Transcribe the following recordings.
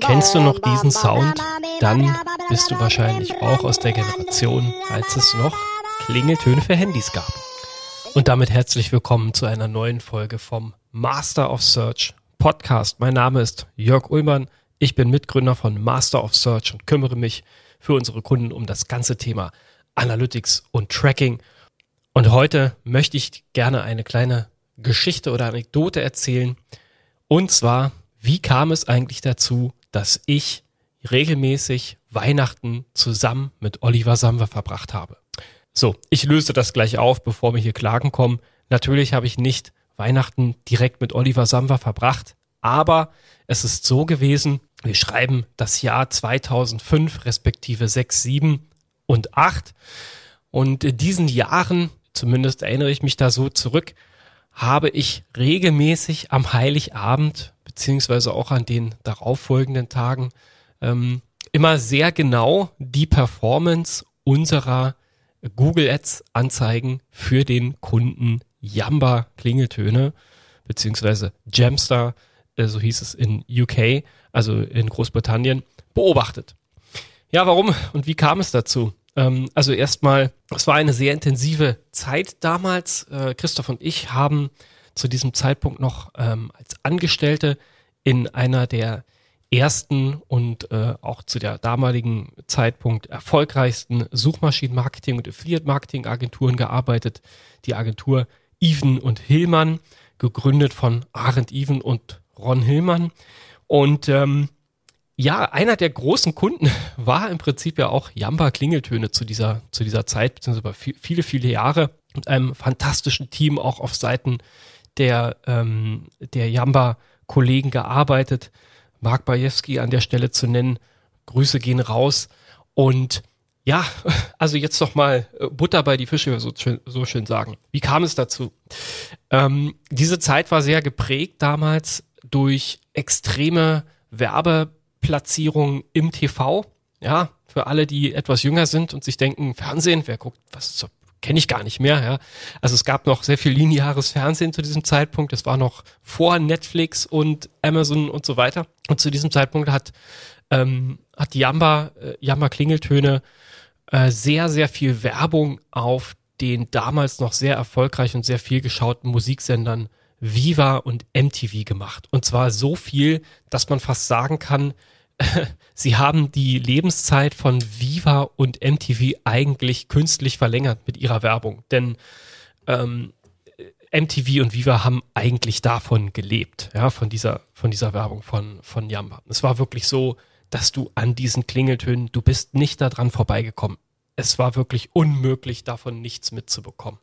Kennst du noch diesen Sound? Dann bist du wahrscheinlich auch aus der Generation, als es noch Klingeltöne für Handys gab. Und damit herzlich willkommen zu einer neuen Folge vom Master of Search Podcast. Mein Name ist Jörg Ullmann. Ich bin Mitgründer von Master of Search und kümmere mich für unsere Kunden um das ganze Thema Analytics und Tracking. Und heute möchte ich gerne eine kleine Geschichte oder Anekdote erzählen. Und zwar, wie kam es eigentlich dazu, dass ich regelmäßig Weihnachten zusammen mit Oliver Samwer verbracht habe? So, ich löse das gleich auf, bevor wir hier Klagen kommen. Natürlich habe ich nicht Weihnachten direkt mit Oliver Samwer verbracht, aber es ist so gewesen, wir schreiben das Jahr 2005 respektive 6, 7 und 8 und in diesen Jahren, zumindest erinnere ich mich da so zurück, habe ich regelmäßig am Heiligabend beziehungsweise auch an den darauffolgenden Tagen ähm, immer sehr genau die Performance unserer Google Ads Anzeigen für den Kunden Yamba Klingeltöne beziehungsweise Jamstar, äh, so hieß es in UK, also in Großbritannien, beobachtet. Ja, warum und wie kam es dazu? Ähm, also erstmal, es war eine sehr intensive Zeit damals. Äh, Christoph und ich haben zu diesem Zeitpunkt noch ähm, als Angestellte in einer der ersten und äh, auch zu der damaligen Zeitpunkt erfolgreichsten Suchmaschinenmarketing und Affiliate-Marketing-Agenturen gearbeitet. Die Agentur Even und Hillmann, gegründet von Arend Even und Ron Hillmann. Und ähm, ja, einer der großen Kunden war im Prinzip ja auch Jamba Klingeltöne zu dieser, zu dieser Zeit, beziehungsweise viele, viele Jahre mit einem fantastischen Team auch auf Seiten der, ähm, der Jamba-Kollegen gearbeitet. Mark Bajewski an der Stelle zu nennen. Grüße gehen raus. Und ja, also jetzt noch mal äh, Butter bei die Fische, so, so schön sagen. Wie kam es dazu? Ähm, diese Zeit war sehr geprägt damals durch extreme Werbeplatzierungen im TV. Ja, für alle, die etwas jünger sind und sich denken, Fernsehen, wer guckt, was so, kenne ich gar nicht mehr. Ja, also es gab noch sehr viel lineares Fernsehen zu diesem Zeitpunkt. Das war noch vor Netflix und Amazon und so weiter. Und zu diesem Zeitpunkt hat ähm, hat die Jamba, äh, Jamba Klingeltöne äh, sehr, sehr viel Werbung auf den damals noch sehr erfolgreich und sehr viel geschauten Musiksendern Viva und MTV gemacht. Und zwar so viel, dass man fast sagen kann, sie haben die Lebenszeit von Viva und MTV eigentlich künstlich verlängert mit ihrer Werbung. Denn ähm, MTV und Viva haben eigentlich davon gelebt, ja, von dieser, von dieser Werbung von, von Yamba. Es war wirklich so, dass du an diesen Klingeltönen, du bist nicht daran vorbeigekommen. Es war wirklich unmöglich, davon nichts mitzubekommen.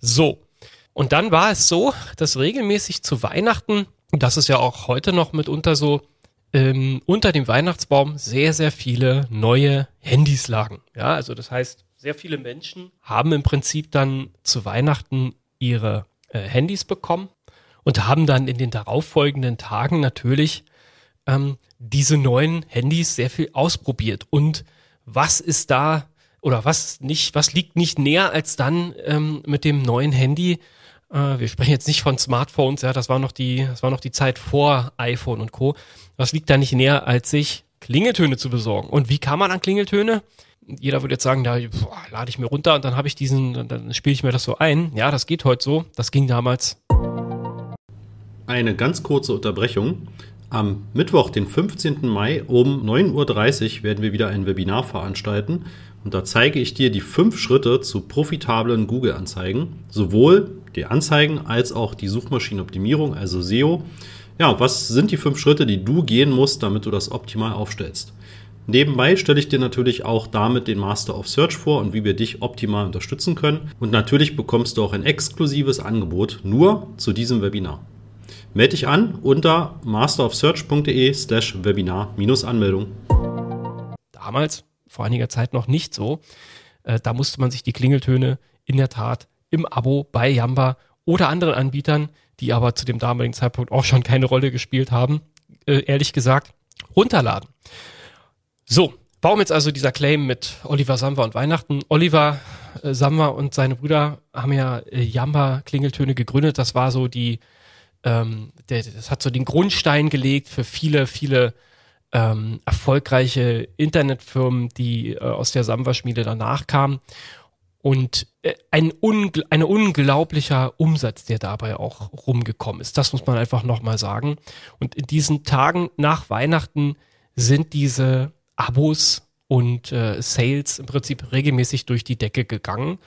So. Und dann war es so, dass regelmäßig zu Weihnachten, das ist ja auch heute noch mitunter so, ähm, unter dem Weihnachtsbaum sehr, sehr viele neue Handys lagen. Ja, also das heißt, sehr viele Menschen haben im Prinzip dann zu Weihnachten ihre äh, Handys bekommen und haben dann in den darauffolgenden Tagen natürlich ähm, diese neuen Handys sehr viel ausprobiert. Und was ist da oder was nicht, was liegt nicht näher als dann ähm, mit dem neuen Handy? Äh, wir sprechen jetzt nicht von Smartphones, ja, das war noch die, das war noch die Zeit vor iPhone und Co. Was liegt da nicht näher, als sich Klingeltöne zu besorgen? Und wie kam man an Klingeltöne? Jeder würde jetzt sagen, da boah, lade ich mir runter und dann habe ich diesen, dann, dann spiele ich mir das so ein. Ja, das geht heute so. Das ging damals. Eine ganz kurze Unterbrechung. Am Mittwoch, den 15. Mai um 9.30 Uhr werden wir wieder ein Webinar veranstalten und da zeige ich dir die fünf Schritte zu profitablen Google-Anzeigen, sowohl die Anzeigen als auch die Suchmaschinenoptimierung, also SEO. Ja, was sind die fünf Schritte, die du gehen musst, damit du das optimal aufstellst? Nebenbei stelle ich dir natürlich auch damit den Master of Search vor und wie wir dich optimal unterstützen können. Und natürlich bekommst du auch ein exklusives Angebot nur zu diesem Webinar. Melde dich an unter masterofsearch.de slash Webinar-Anmeldung. Damals, vor einiger Zeit noch nicht so. Äh, da musste man sich die Klingeltöne in der Tat im Abo bei Yamba oder anderen Anbietern, die aber zu dem damaligen Zeitpunkt auch schon keine Rolle gespielt haben, äh, ehrlich gesagt, runterladen. So, Warum jetzt also dieser Claim mit Oliver Samwer und Weihnachten? Oliver äh, Samwer und seine Brüder haben ja äh, Jamba Klingeltöne gegründet. Das war so die, ähm, der, das hat so den Grundstein gelegt für viele, viele ähm, erfolgreiche Internetfirmen, die äh, aus der Samwer-Schmiede danach kamen. Und äh, ein, ungl ein unglaublicher Umsatz, der dabei auch rumgekommen ist. Das muss man einfach nochmal sagen. Und in diesen Tagen nach Weihnachten sind diese Abos und äh, Sales im Prinzip regelmäßig durch die Decke gegangen.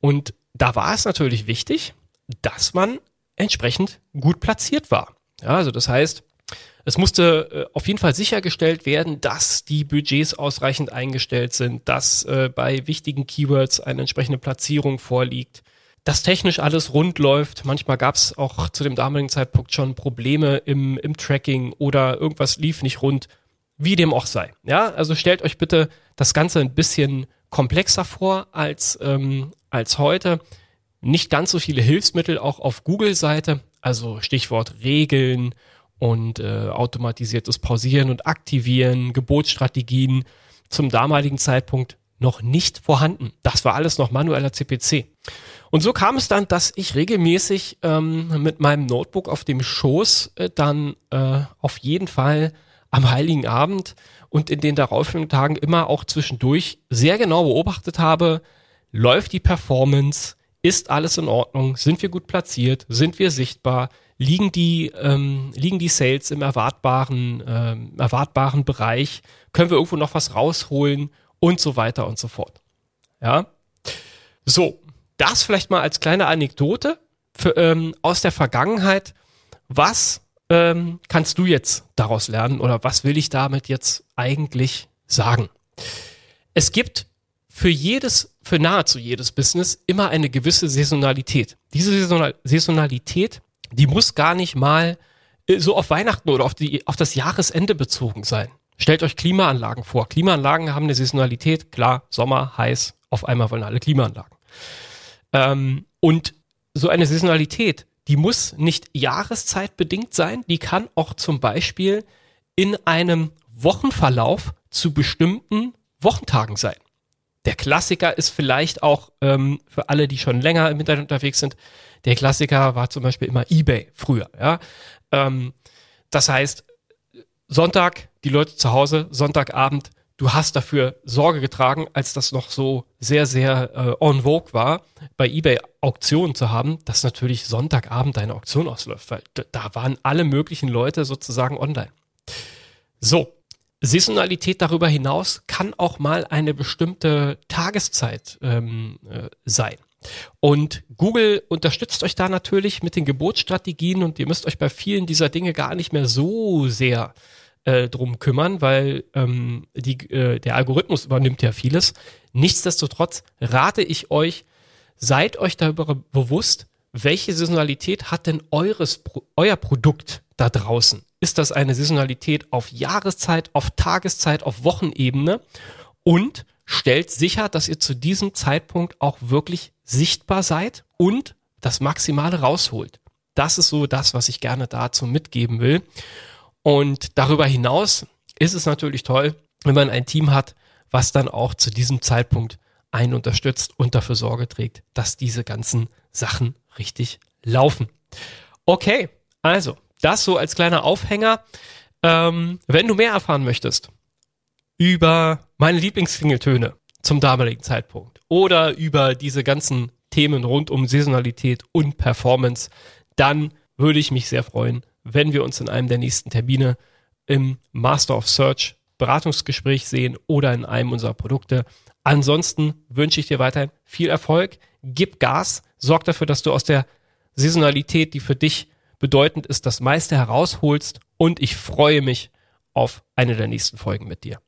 Und da war es natürlich wichtig, dass man entsprechend gut platziert war. Ja, also das heißt, es musste äh, auf jeden Fall sichergestellt werden, dass die Budgets ausreichend eingestellt sind, dass äh, bei wichtigen Keywords eine entsprechende Platzierung vorliegt, dass technisch alles rund läuft. Manchmal gab es auch zu dem damaligen Zeitpunkt schon Probleme im, im Tracking oder irgendwas lief nicht rund, wie dem auch sei. Ja, also stellt euch bitte das Ganze ein bisschen komplexer vor als, ähm, als heute. Nicht ganz so viele Hilfsmittel auch auf Google-Seite, also Stichwort Regeln und äh, automatisiertes Pausieren und Aktivieren, Gebotsstrategien zum damaligen Zeitpunkt noch nicht vorhanden. Das war alles noch manueller CPC. Und so kam es dann, dass ich regelmäßig ähm, mit meinem Notebook auf dem Schoß äh, dann äh, auf jeden Fall am Heiligen Abend und in den darauffolgenden Tagen immer auch zwischendurch sehr genau beobachtet habe, läuft die Performance, ist alles in Ordnung, sind wir gut platziert, sind wir sichtbar, liegen die, ähm, liegen die Sales im erwartbaren, ähm, erwartbaren Bereich, können wir irgendwo noch was rausholen und so weiter und so fort. Ja. So, das vielleicht mal als kleine Anekdote für, ähm, aus der Vergangenheit. Was ähm, kannst du jetzt daraus lernen oder was will ich damit jetzt eigentlich sagen? Es gibt für jedes, für nahezu jedes Business immer eine gewisse Saisonalität. Diese Saisonalität die muss gar nicht mal äh, so auf Weihnachten oder auf, die, auf das Jahresende bezogen sein. Stellt euch Klimaanlagen vor. Klimaanlagen haben eine Saisonalität. Klar, Sommer, heiß, auf einmal wollen alle Klimaanlagen. Ähm, und so eine Saisonalität, die muss nicht jahreszeitbedingt sein. Die kann auch zum Beispiel in einem Wochenverlauf zu bestimmten Wochentagen sein. Der Klassiker ist vielleicht auch ähm, für alle, die schon länger im Internet unterwegs sind, der Klassiker war zum Beispiel immer eBay früher. Ja? Ähm, das heißt, Sonntag, die Leute zu Hause, Sonntagabend, du hast dafür Sorge getragen, als das noch so sehr, sehr äh, en vogue war, bei eBay Auktionen zu haben, dass natürlich Sonntagabend eine Auktion ausläuft, weil da waren alle möglichen Leute sozusagen online. So, Saisonalität darüber hinaus kann auch mal eine bestimmte Tageszeit ähm, äh, sein. Und Google unterstützt euch da natürlich mit den Geburtsstrategien und ihr müsst euch bei vielen dieser Dinge gar nicht mehr so sehr äh, drum kümmern, weil ähm, die, äh, der Algorithmus übernimmt ja vieles. Nichtsdestotrotz rate ich euch, seid euch darüber bewusst, welche Saisonalität hat denn eures, euer Produkt da draußen? Ist das eine Saisonalität auf Jahreszeit, auf Tageszeit, auf Wochenebene? Und stellt sicher, dass ihr zu diesem Zeitpunkt auch wirklich sichtbar seid und das Maximale rausholt. Das ist so das, was ich gerne dazu mitgeben will. Und darüber hinaus ist es natürlich toll, wenn man ein Team hat, was dann auch zu diesem Zeitpunkt einen unterstützt und dafür Sorge trägt, dass diese ganzen Sachen richtig laufen. Okay, also das so als kleiner Aufhänger. Ähm, wenn du mehr erfahren möchtest über meine Lieblingsklingeltöne zum damaligen Zeitpunkt. Oder über diese ganzen Themen rund um Saisonalität und Performance, dann würde ich mich sehr freuen, wenn wir uns in einem der nächsten Termine im Master of Search Beratungsgespräch sehen oder in einem unserer Produkte. Ansonsten wünsche ich dir weiterhin viel Erfolg, gib Gas, sorg dafür, dass du aus der Saisonalität, die für dich bedeutend ist, das meiste herausholst. Und ich freue mich auf eine der nächsten Folgen mit dir.